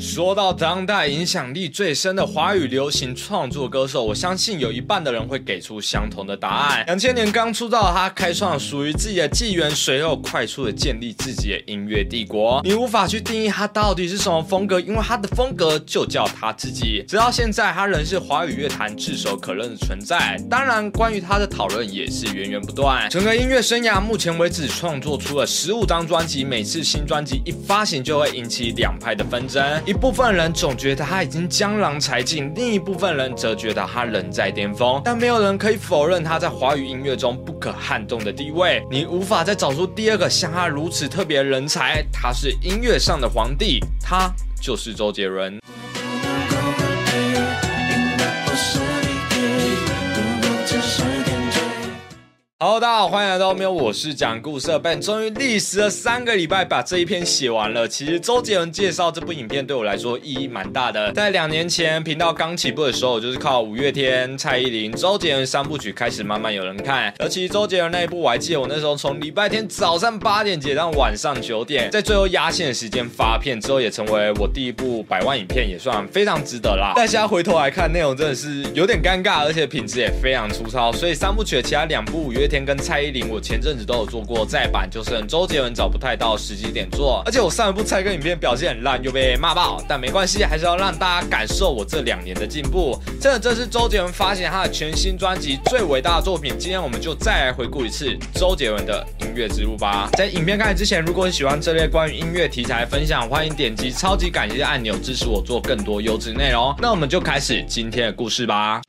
说到当代影响力最深的华语流行创作歌手，我相信有一半的人会给出相同的答案。两千年刚出道，他开创属于自己的纪元，随后快速的建立自己的音乐帝国。你无法去定义他到底是什么风格，因为他的风格就叫他自己。直到现在，他仍是华语乐坛炙手可热的存在。当然，关于他的讨论也是源源不断。整个音乐生涯目前为止创作出了十五张专辑，每次新专辑一发行就会引起两派的纷争。一部分人总觉得他已经江郎才尽，另一部分人则觉得他仍在巅峰。但没有人可以否认他在华语音乐中不可撼动的地位。你无法再找出第二个像他如此特别的人才。他是音乐上的皇帝，他就是周杰伦。Hello，大家好，欢迎来到喵，我是讲故事的 Ben。终于历时了三个礼拜把这一篇写完了。其实周杰伦介绍这部影片对我来说意义蛮大的。在两年前频道刚起步的时候，我就是靠五月天、蔡依林、周杰伦三部曲开始慢慢有人看。而其实周杰伦那一部，我还记得我那时候从礼拜天早上八点剪到晚上九点，在最后压线的时间发片之后，也成为我第一部百万影片，也算非常值得啦。但现在回头来看，内容真的是有点尴尬，而且品质也非常粗糙。所以三部曲的其他两部五月。天跟蔡依林，我前阵子都有做过再版，就是周杰伦找不太到时机点做，而且我上一部蔡歌影片表现很烂，又被骂爆，但没关系，还是要让大家感受我这两年的进步。真的，这是周杰伦发行他的全新专辑最伟大的作品。今天我们就再来回顾一次周杰伦的音乐之路吧。在影片开始之前，如果你喜欢这类关于音乐题材分享，欢迎点击超级感谢按钮支持我做更多优质内容。那我们就开始今天的故事吧。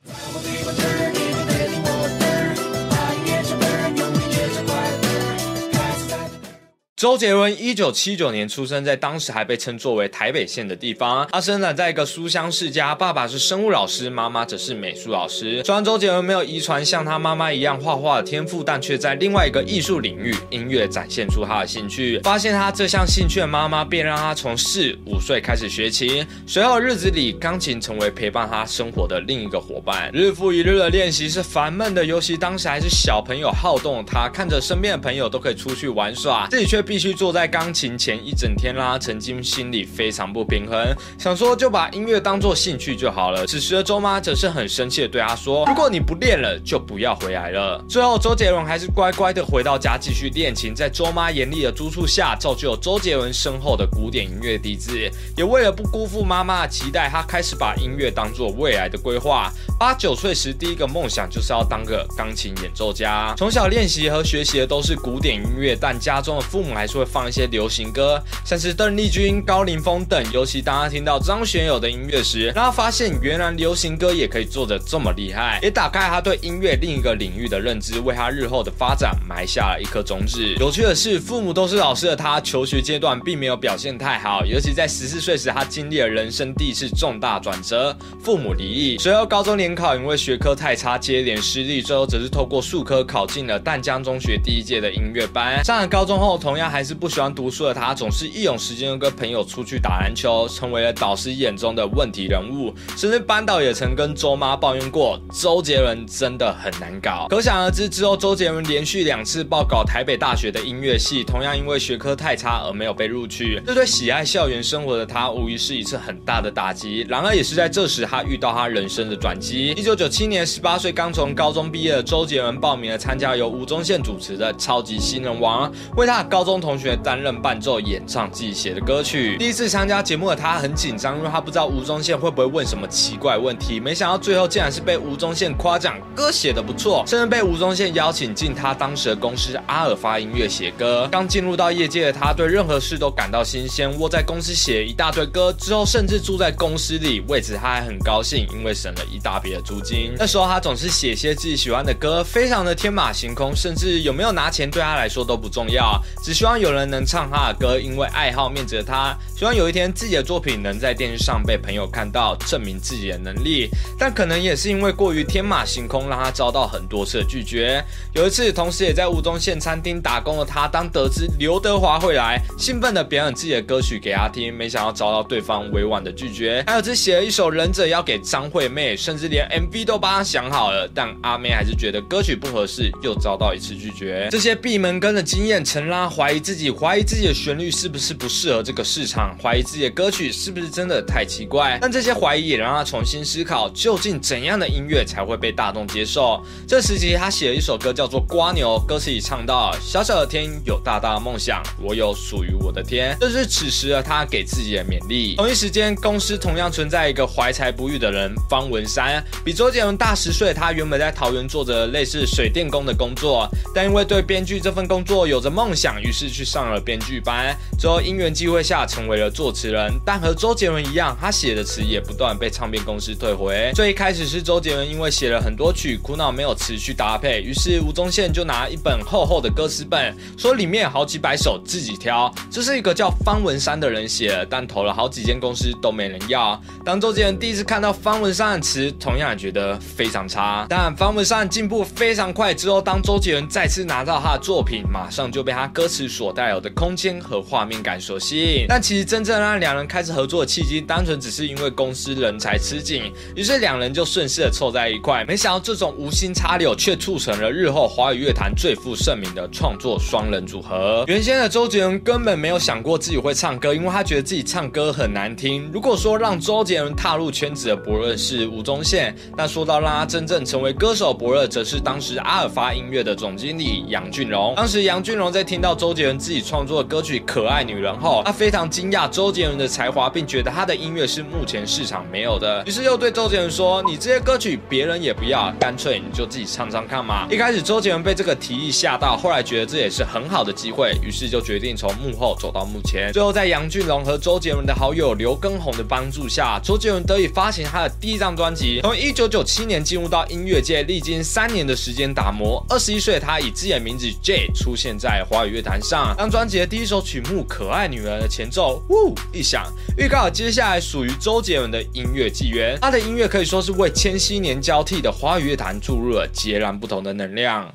周杰伦一九七九年出生在当时还被称作为台北县的地方。他生长在一个书香世家，爸爸是生物老师，妈妈则是美术老师。虽然周杰伦没有遗传像他妈妈一样画画的天赋，但却在另外一个艺术领域——音乐展现出他的兴趣。发现他这项兴趣的妈妈便让他从四五岁开始学琴。随后日子里，钢琴成为陪伴他生活的另一个伙伴。日复一日的练习是烦闷的，尤其当时还是小朋友好动的他，看着身边的朋友都可以出去玩耍，自己却。必须坐在钢琴前一整天啦，曾经心里非常不平衡，想说就把音乐当做兴趣就好了。此时的周妈则是很生气的对他说：“如果你不练了，就不要回来了。”最后，周杰伦还是乖乖的回到家继续练琴，在周妈严厉的督促下，造就了周杰伦深厚的古典音乐底子。也为了不辜负妈妈的期待，他开始把音乐当做未来的规划。八九岁时，第一个梦想就是要当个钢琴演奏家。从小练习和学习的都是古典音乐，但家中的父母还。是会放一些流行歌，像是邓丽君、高凌风等。尤其当他听到张学友的音乐时，让他发现原来流行歌也可以做得这么厉害，也打开他对音乐另一个领域的认知，为他日后的发展埋下了一颗种子。有趣的是，父母都是老师的他，求学阶段并没有表现太好，尤其在十四岁时，他经历了人生第一次重大转折，父母离异。随后高中联考因为学科太差，接连失利，最后则是透过数科考进了淡江中学第一届的音乐班。上了高中后，同样。还是不喜欢读书的他，总是一有时间跟朋友出去打篮球，成为了导师眼中的问题人物。甚至班导也曾跟周妈抱怨过，周杰伦真的很难搞。可想而知，之后周杰伦连续两次报考台北大学的音乐系，同样因为学科太差而没有被录取。这对喜爱校园生活的他，无疑是一次很大的打击。然而，也是在这时，他遇到他人生的转机。一九九七年，十八岁刚从高中毕业的周杰伦，报名了参加由吴宗宪主持的《超级新人王》，为他的高中。同学担任伴奏，演唱自己写的歌曲。第一次参加节目的他很紧张，因为他不知道吴宗宪会不会问什么奇怪问题。没想到最后竟然是被吴宗宪夸奖歌写的不错，甚至被吴宗宪邀请进他当时的公司阿尔发音乐写歌。刚进入到业界的他，对任何事都感到新鲜，窝在公司写一大堆歌，之后甚至住在公司里，为此他还很高兴，因为省了一大笔的租金。那时候他总是写些自己喜欢的歌，非常的天马行空，甚至有没有拿钱对他来说都不重要，只希望。有人能唱他的歌，因为爱好面子的他，希望有一天自己的作品能在电视上被朋友看到，证明自己的能力。但可能也是因为过于天马行空，让他遭到很多次拒绝。有一次，同时也在吴宗宪餐厅打工的他，当得知刘德华会来，兴奋的表演自己的歌曲给他听，没想到遭到对方委婉的拒绝。还有只写了一首《忍者》要给张惠妹，甚至连 MV 都帮他想好了，但阿妹还是觉得歌曲不合适，又遭到一次拒绝。这些闭门羹的经验，曾让怀。怀疑自己，怀疑自己的旋律是不是不适合这个市场，怀疑自己的歌曲是不是真的太奇怪。但这些怀疑也让他重新思考，究竟怎样的音乐才会被大众接受。这时期，他写了一首歌叫做《瓜牛》，歌词里唱到：“小小的天有大大的梦想，我有属于我的天。”这是此时的他给自己的勉励。同一时间，公司同样存在一个怀才不遇的人——方文山，比周杰伦大十岁。他原本在桃园做着类似水电工的工作，但因为对编剧这份工作有着梦想，于是是去上了编剧班。之后因缘际会下，成为了作词人。但和周杰伦一样，他写的词也不断被唱片公司退回。最一开始是周杰伦因为写了很多曲，苦恼没有词去搭配，于是吴宗宪就拿一本厚厚的歌词本，说里面好几百首自己挑。这是一个叫方文山的人写，但投了好几间公司都没人要。当周杰伦第一次看到方文山的词，同样也觉得非常差。但方文山进步非常快，之后当周杰伦再次拿到他的作品，马上就被他歌词所带有的空间和画面感所吸引。但其实真正让两人开始合作的契机，单纯只是因为公司人才吃紧，于是两人就顺势的凑在一块。没想到这种无心插柳，却促成了日后华语乐坛最负盛名的创作双人组合。原先的周杰伦根本没有想过自己会唱歌，因为他觉得自己唱歌很难听。如果说让周杰伦踏入圈子的伯乐是吴宗宪，但说到让他真正成为歌手伯乐，则是当时阿尔发音乐的总经理杨俊荣。当时杨俊荣在听到周杰伦自己创作的歌曲《可爱女人》后，他非常惊讶周杰伦的才华，并觉得他的音乐是目前市场没有的。于是又对周杰伦说：“你这些歌曲别人也不要，干脆你就自己唱唱看嘛。”一开始周杰伦被这个提议吓到，后来觉得这也是很好的机会，于是就决定从幕后走到幕前。最后在杨俊荣和周杰伦的好友刘畊宏的帮助下，周杰伦得以发行他的第一张专辑。从一九九七年进入到音乐界，历经三年的时间打磨，二十一岁他以自己的名字 J 出现在华语乐坛。当专辑的第一首曲目《可爱女人》的前奏呜一响，预告接下来属于周杰伦的音乐纪元。他的音乐可以说是为千禧年交替的华语乐坛注入了截然不同的能量。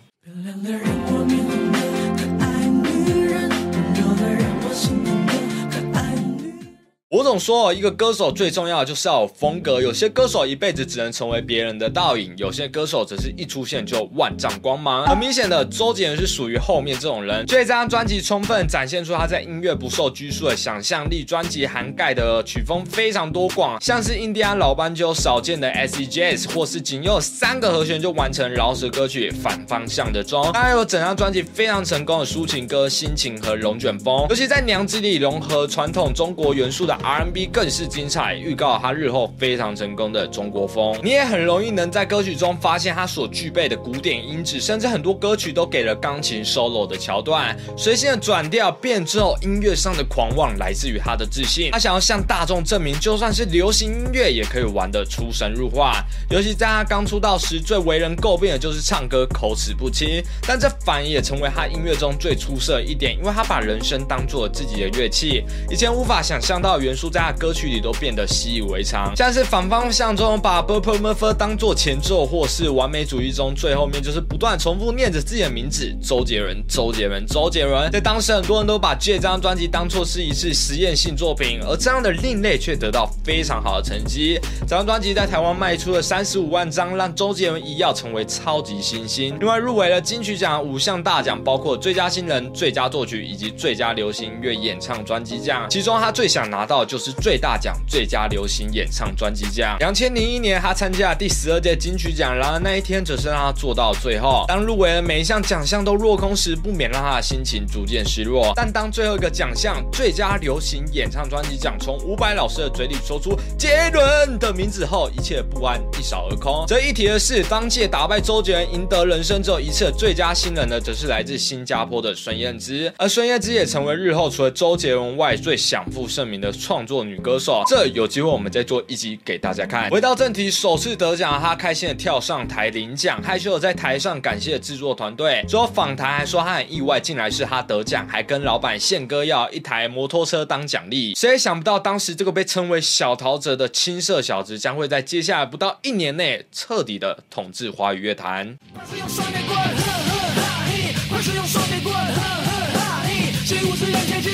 我总说，一个歌手最重要的就是要有风格。有些歌手一辈子只能成为别人的倒影，有些歌手则是一出现就万丈光芒。很明显的，周杰伦是属于后面这种人。所以这张专辑充分展现出他在音乐不受拘束的想象力。专辑涵盖的曲风非常多广，像是印第安老斑鸠少见的 S E Jazz，或是仅用三个和弦就完成饶舌歌曲《反方向的钟》。还有整张专辑非常成功的抒情歌《心情》和《龙卷风》，尤其在《娘子》里融合传统中国元素的。R&B 更是精彩，预告他日后非常成功的中国风。你也很容易能在歌曲中发现他所具备的古典音质，甚至很多歌曲都给了钢琴 solo 的桥段。随性的转调变之后，音乐上的狂妄来自于他的自信。他想要向大众证明，就算是流行音乐也可以玩得出神入化。尤其在他刚出道时，最为人诟病的就是唱歌口齿不清，但这反而也成为他音乐中最出色一点，因为他把人声当做自己的乐器。以前无法想象到。元素在他歌曲里都变得习以为常，像是反方向中把 b u r p l e m u r 当做前奏，或是完美主义中最后面就是不断重复念着自己的名字周杰伦，周杰伦，周杰伦。在当时很多人都把这张专辑当做是一次实验性作品，而这样的另类却得到非常好的成绩。这张专辑在台湾卖出了三十五万张，让周杰伦一跃成为超级新星。另外入围了金曲奖五项大奖，包括最佳新人、最佳作曲以及最佳流行乐演唱专辑奖。其中他最想拿到。就是最大奖最佳流行演唱专辑奖。两千零一年，他参加了第十二届金曲奖，然而那一天则是让他做到最后。当入围的每一项奖项都落空时，不免让他的心情逐渐失落。但当最后一个奖项最佳流行演唱专辑奖从伍佰老师的嘴里说出杰伦的名字后，一切不安一扫而空。值得一提的是，当届打败周杰伦赢得人生只有一次的最佳新人呢，则是来自新加坡的孙燕姿。而孙燕姿也成为日后除了周杰伦外最享负盛名的。创创作女歌手，这有机会我们再做一集给大家看。回到正题，首次得奖，她开心的跳上台领奖，害羞的在台上感谢制作团队。之后访谈还说她很意外，竟然是她得奖，还跟老板宪哥要一台摩托车当奖励。谁也想不到，当时这个被称为小陶喆的青涩小子，将会在接下来不到一年内彻底的统治华语乐坛。快使用双截棍，呵呵哈嘿！快使用双截棍，呵呵哈嘿！谁无视眼前机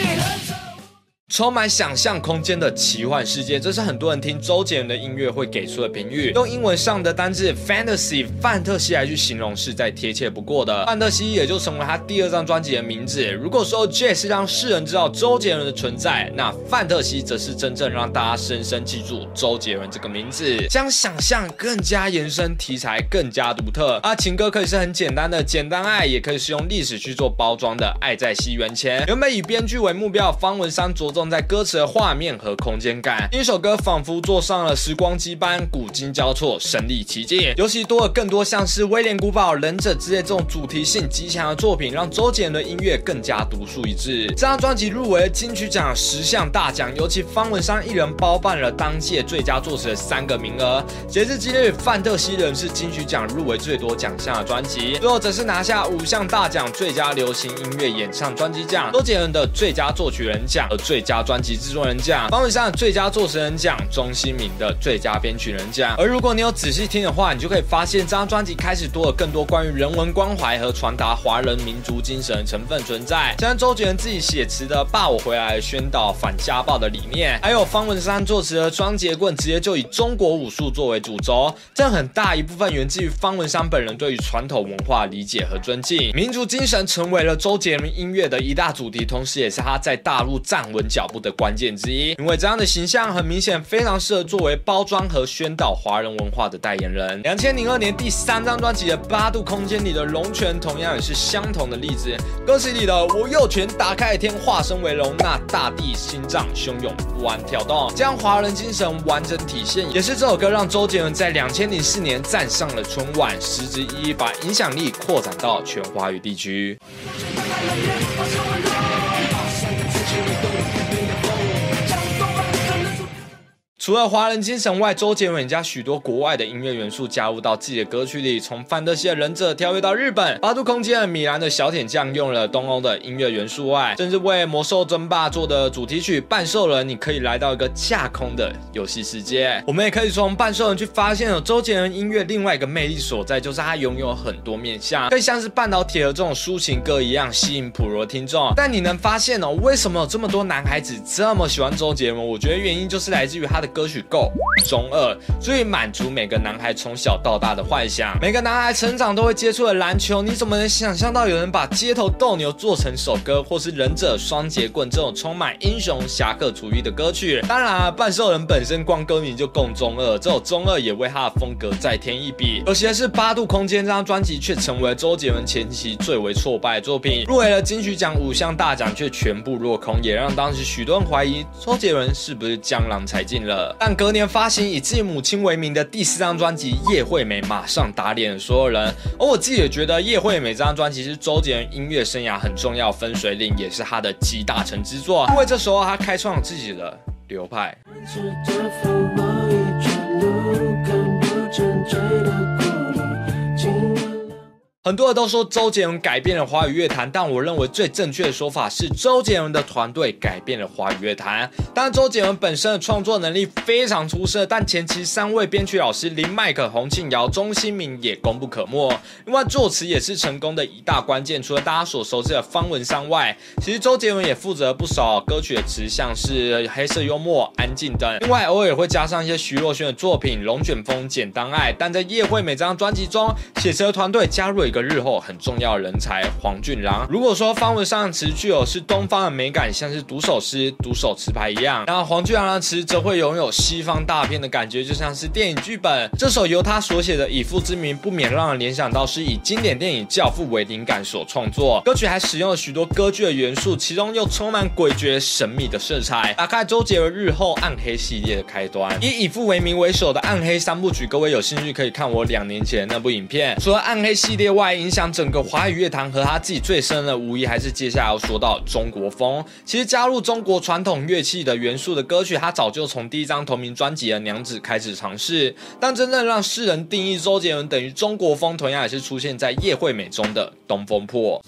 充满想象空间的奇幻世界，这是很多人听周杰伦的音乐会给出的评语。用英文上的单字 fantasy 范特西来去形容是再贴切不过的。范特西也就成为他第二张专辑的名字。如果说 J 是让世人知道周杰伦的存在，那范特西则是真正让大家深深记住周杰伦这个名字，将想象更加延伸，题材更加独特。啊，情歌可以是很简单的简单爱，也可以是用历史去做包装的爱在西元前。原本以编剧为目标，方文山着重在歌词的画面和空间感，一首歌仿佛坐上了时光机般，古今交错，神力奇境。尤其多了更多像是威廉古堡、忍者之类这种主题性极强的作品，让周杰伦的音乐更加独树一帜。这张专辑入围金曲奖十项大奖，尤其方文山一人包办了当届最佳作词的三个名额。截至今日，范特西人是金曲奖入围最多奖项的专辑，最后则是拿下五项大奖：最佳流行音乐演唱专辑奖、周杰伦的最佳作曲人奖和最佳专辑制作人奖、方文山的最佳作词人奖、钟兴明的最佳编曲人奖。而如果你有仔细听的话，你就可以发现这张专辑开始多了更多关于人文关怀和传达华人民族精神成分存在，像周杰伦自己写词的《爸我回来》宣导反家暴的理念，还有方文山作词的《双节棍》直接就以中国武术作为主轴，这很大一部分源自于方文山本人对于传统文化理解和尊敬，民族精神成为了周杰伦音乐的一大主题，同时也是他在大陆站稳脚脚步的关键之一。因为这样的形象很明显，非常适合作为包装和宣导华人文化的代言人。两千零二年第三张专辑的《八度空间》里的龙泉，同样也是相同的例子。歌词里的“我右拳打开天，化身为龙”，那大地心脏汹涌不安跳动，将华人精神完整体现，也是这首歌让周杰伦在两千零四年站上了春晚，实质意义把影响力扩展到全华语地区。除了华人精神外，周杰伦也将许多国外的音乐元素加入到自己的歌曲里，从范特西的忍者跳跃到日本八度空间的米兰的小铁匠用了东欧的音乐元素外，甚至为魔兽争霸做的主题曲《半兽人》，你可以来到一个架空的游戏世界。我们也可以从《半兽人》去发现，有周杰伦音乐另外一个魅力所在，就是他拥有很多面向，可以像是半导体和这种抒情歌一样吸引普罗听众。但你能发现哦，为什么有这么多男孩子这么喜欢周杰伦？我觉得原因就是来自于他的。歌曲够中二，足以满足每个男孩从小到大的幻想。每个男孩成长都会接触的篮球，你怎么能想象到有人把街头斗牛做成首歌，或是忍者双节棍这种充满英雄侠客主义的歌曲？当然啊，半兽人本身光歌名就够中二，这种中二也为他的风格再添一笔。可惜的是，八度空间这张专辑却成为周杰伦前期最为挫败的作品，入围了金曲奖五项大奖，却全部落空，也让当时许多人怀疑周杰伦是不是江郎才尽了。但隔年发行以自己母亲为名的第四张专辑《叶惠美》，马上打脸所有人。而我自己也觉得《叶惠美》这张专辑是周杰伦音乐生涯很重要分水岭，也是他的集大成之作。因为这时候他开创了自己的流派。很多人都说周杰伦改变了华语乐坛，但我认为最正确的说法是周杰伦的团队改变了华语乐坛。当然，周杰伦本身的创作能力非常出色，但前期三位编曲老师林迈克、洪庆尧、钟兴民也功不可没。另外，作词也是成功的一大关键。除了大家所熟知的方文山外，其实周杰伦也负责不少歌曲的词，像是黑色幽默、安静等。另外，偶尔也会加上一些徐若瑄的作品《龙卷风》、《简单爱》。但在叶惠美这张专辑中，写词的团队加入个日后很重要的人才黄俊郎。如果说方文山的词具有是东方的美感，像是读首诗、读首词牌一样，那黄俊郎的词则会拥有西方大片的感觉，就像是电影剧本。这首由他所写的《以父之名》，不免让人联想到是以经典电影《教父》为灵感所创作。歌曲还使用了许多歌剧的元素，其中又充满诡谲神秘的色彩，打开周杰伦日后暗黑系列的开端。以《以父为名》为首的暗黑三部曲，各位有兴趣可以看我两年前那部影片。除了暗黑系列外，影响。整个华语乐坛和他自己最深的，无疑还是接下来要说到中国风。其实加入中国传统乐器的元素的歌曲，他早就从第一张同名专辑的《娘子》开始尝试。但真正让世人定义周杰伦等于中国风，同样也是出现在叶惠美中的《东风破》。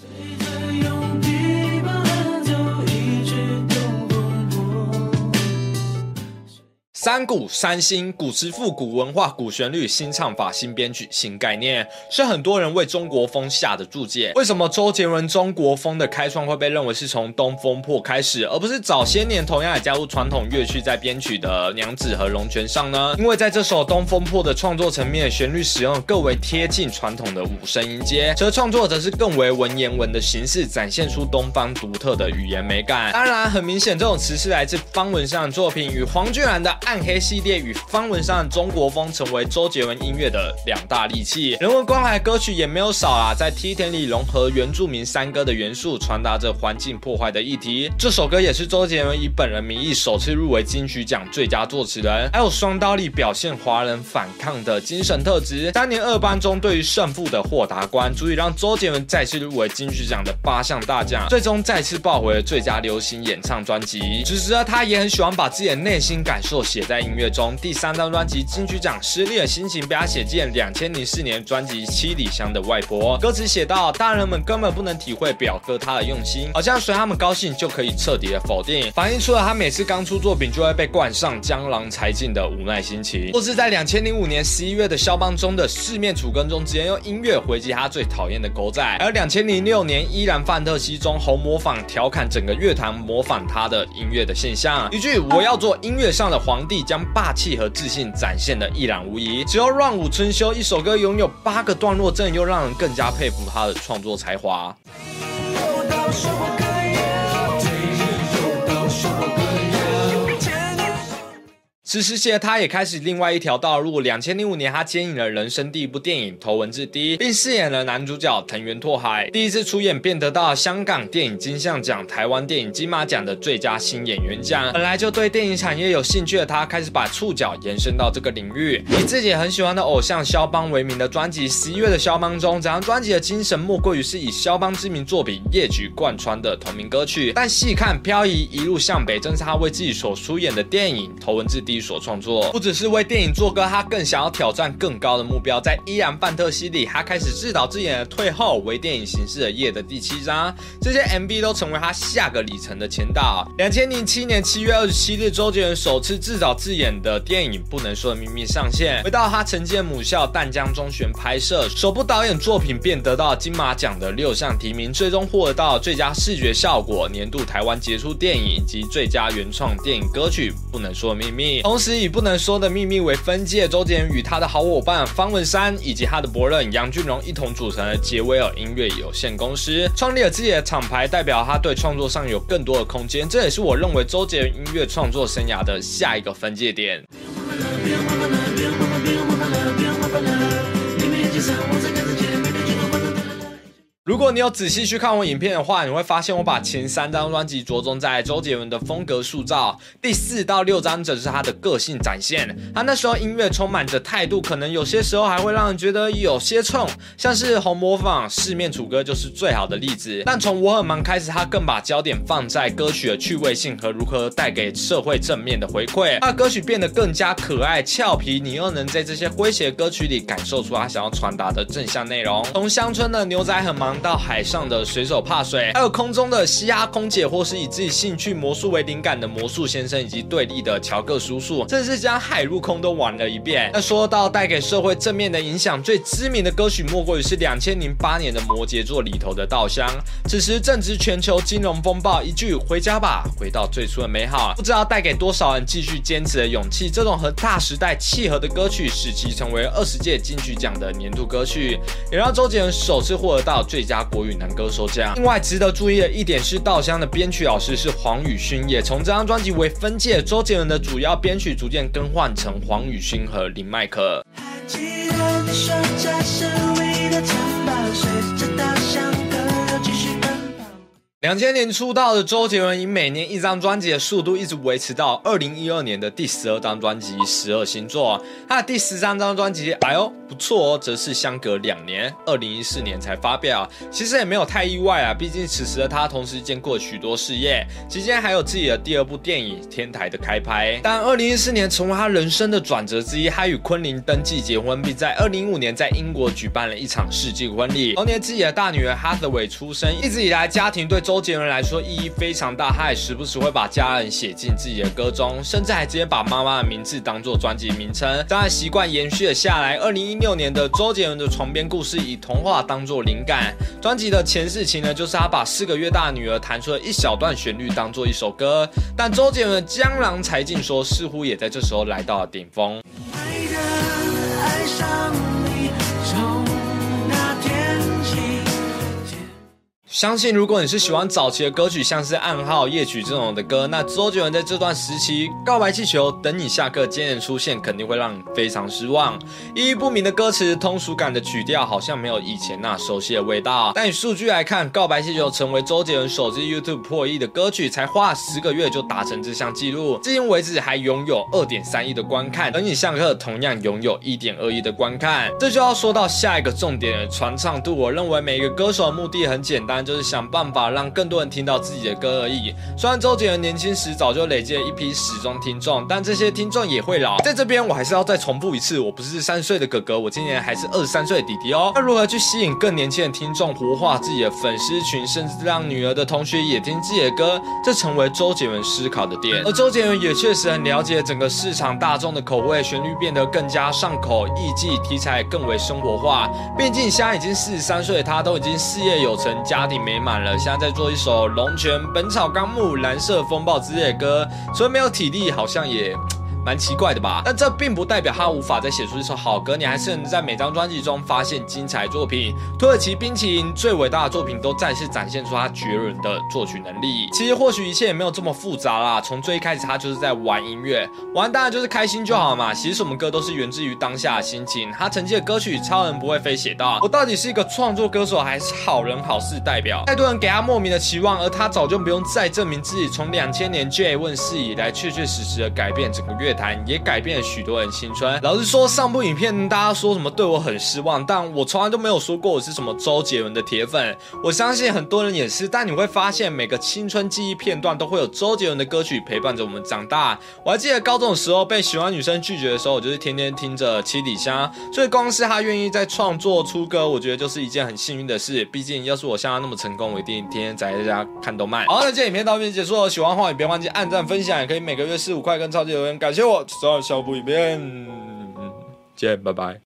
三古三新，古词复古文化，古旋律，新唱法，新编曲，新概念，是很多人为中国风下的注解。为什么周杰伦中国风的开创会被认为是从《东风破》开始，而不是早些年同样也加入传统乐曲在编曲的《娘子》和《龙泉》上呢？因为在这首《东风破》的创作层面，旋律使用更为贴近传统的五声音阶，而创作则是更为文言文的形式，展现出东方独特的语言美感。当然，很明显，这种词是来自方文山的作品，与黄俊然的。暗黑系列与方文山的中国风成为周杰伦音乐的两大利器，人文关怀歌曲也没有少啊，在梯田里融合原住民山歌的元素，传达着环境破坏的议题。这首歌也是周杰伦以本人名义首次入围金曲奖最佳作词人，还有双刀里表现华人反抗的精神特质。当年二班中对于胜负的豁达观，足以让周杰伦再次入围金曲奖的八项大奖，最终再次抱回了最佳流行演唱专辑。此时他也很喜欢把自己的内心感受写在音乐中，第三张专辑金曲奖失利的心情被他写进两千零四年专辑《七里香的外婆》。歌词写到：大人们根本不能体会表哥他的用心，好像随他们高兴就可以彻底的否定，反映出了他每次刚出作品就会被冠上江郎才尽的无奈心情。或是在两千零五年十一月的肖邦中的四面楚歌中，直接用音乐回击他最讨厌的狗仔；而两千零六年依然范特西中红模仿调侃整个乐坛模仿他的音乐的现象，一句我要做音乐上的皇。帝将霸气和自信展现的一览无遗。只要《乱舞春秋》一首歌拥有八个段落，真的又让人更加佩服他的创作才华。此时起，他也开始另外一条道路。两千零五年，他接引了人生第一部电影《头文字 D》，并饰演了男主角藤原拓海。第一次出演，便得到香港电影金像奖、台湾电影金马奖的最佳新演员奖。本来就对电影产业有兴趣的他，开始把触角延伸到这个领域。以自己很喜欢的偶像肖邦为名的专辑《十一月的肖邦》中，整张专辑的精神莫过于是以肖邦知名作品《夜曲》贯穿的同名歌曲。但细看《漂移一路向北》，正是他为自己所出演的电影《头文字 D》。所创作不只是为电影做歌，他更想要挑战更高的目标。在依然范特西里，他开始自导自演的退后为电影形式的夜的第七章，这些 MV 都成为他下个里程的前导。两千零七年七月二十七日，周杰伦首次自导自演的电影《不能说的秘密》上线，回到他曾经的母校淡江中学拍摄，首部导演作品便得到金马奖的六项提名，最终获得到最佳视觉效果、年度台湾杰出电影以及最佳原创电影歌曲《不能说的秘密》。同时以不能说的秘密为分界，周杰伦与他的好伙伴方文山以及他的伯乐杨俊荣一同组成了杰威尔音乐有限公司，创立了自己的厂牌，代表他对创作上有更多的空间。这也是我认为周杰伦音乐创作生涯的下一个分界点。如果你有仔细去看我影片的话，你会发现我把前三张专辑着重在周杰伦的风格塑造，第四到六张则是他的个性展现。他那时候音乐充满着态度，可能有些时候还会让人觉得有些冲，像是红模仿四面楚歌就是最好的例子。但从我很忙开始，他更把焦点放在歌曲的趣味性和如何带给社会正面的回馈，让歌曲变得更加可爱俏皮，你又能在这些诙谐歌曲里感受出他想要传达的正向内容。从乡村的牛仔很忙。到海上的水手怕水，还有空中的嘻哈空姐，或是以自己兴趣魔术为灵感的魔术先生，以及对立的乔克叔叔，真是将海陆空都玩了一遍。那说到带给社会正面的影响，最知名的歌曲莫过于是两千零八年的摩羯座里头的稻香。此时正值全球金融风暴，一句回家吧，回到最初的美好，不知道带给多少人继续坚持的勇气。这种和大时代契合的歌曲，使其成为二十届金曲奖的年度歌曲，也让周杰伦首次获得到最佳。国语男歌手奖。另外值得注意的一点是，稻香的编曲老师是黄宇勋，也从这张专辑为分界，周杰伦的主要编曲逐渐更换成黄宇勋和林迈可。两千年出道的周杰伦，以每年一张专辑的速度，一直维持到二零一二年的第十二张专辑《十二星座》。他的第十三张专辑，哎呦不错哦，则是相隔两年，二零一四年才发表。其实也没有太意外啊，毕竟此时的他同时兼顾许多事业，期间还有自己的第二部电影《天台》的开拍。但二零一四年成为他人生的转折之一，他与昆凌登记结婚，并在二零一五年在英国举办了一场世纪婚礼。同年自己的大女儿 Hathaway 出生，一直以来家庭对周。周杰伦来说意义非常大，他也时不时会把家人写进自己的歌中，甚至还直接把妈妈的名字当做专辑名称。当然，习惯延续了下来。二零一六年的周杰伦的床边故事以童话当做灵感，专辑的前世情呢，就是他把四个月大的女儿弹出了一小段旋律当做一首歌。但周杰伦江郎才尽说，似乎也在这时候来到了顶峰。相信如果你是喜欢早期的歌曲，像是《暗号》《夜曲》这种的歌，那周杰伦在这段时期，《告白气球》等你下课接连出现，肯定会让你非常失望。意义不明的歌词，通俗感的曲调，好像没有以前那熟悉的味道。但以数据来看，《告白气球》成为周杰伦首支 YouTube 破亿的歌曲，才花十个月就达成这项纪录，至今为止还拥有二点三亿的观看。等你下课同样拥有一点二亿的观看。这就要说到下一个重点，传唱度。我认为每一个歌手的目的很简单。就是想办法让更多人听到自己的歌而已。虽然周杰伦年轻时早就累积了一批始终听众，但这些听众也会老。在这边，我还是要再重复一次，我不是三岁的哥哥，我今年还是二十三岁的弟弟哦。那如何去吸引更年轻的听众，活化自己的粉丝群，甚至让女儿的同学也听自己的歌，这成为周杰伦思考的点。而周杰伦也确实很了解整个市场大众的口味，旋律变得更加上口，意境题材更为生活化。毕竟现在已经四十三岁，他都已经事业有成，家庭。美满了，现在在做一首《龙泉》《本草纲目》《蓝色风暴》之类的歌，所以没有体力，好像也。蛮奇怪的吧？但这并不代表他无法再写出一首好歌，你还是能在每张专辑中发现精彩作品。土耳其冰淇淋最伟大的作品都再次展现出他绝伦的作曲能力。其实或许一切也没有这么复杂啦，从最一开始他就是在玩音乐，玩当然就是开心就好嘛。其实什么歌都是源自于当下的心情。他曾经的歌曲《超人不会飞》写到：我到底是一个创作歌手还是好人好事代表？太多人给他莫名的期望，而他早就不用再证明自己。从两千年 J 问世以来，确确实实的改变整个乐。也改变了许多人青春。老实说，上部影片大家说什么对我很失望，但我从来都没有说过我是什么周杰伦的铁粉。我相信很多人也是。但你会发现，每个青春记忆片段都会有周杰伦的歌曲陪伴着我们长大。我还记得高中的时候被喜欢女生拒绝的时候，我就是天天听着七里香。所以光是他愿意在创作出歌，我觉得就是一件很幸运的事。毕竟要是我像他那么成功，我一定天天宅在家看动漫。好，那这影片到这边结束了。喜欢的话也别忘记按赞、分享，也可以每个月四五块跟超级留言，感谢我。早小补一遍，见，拜拜。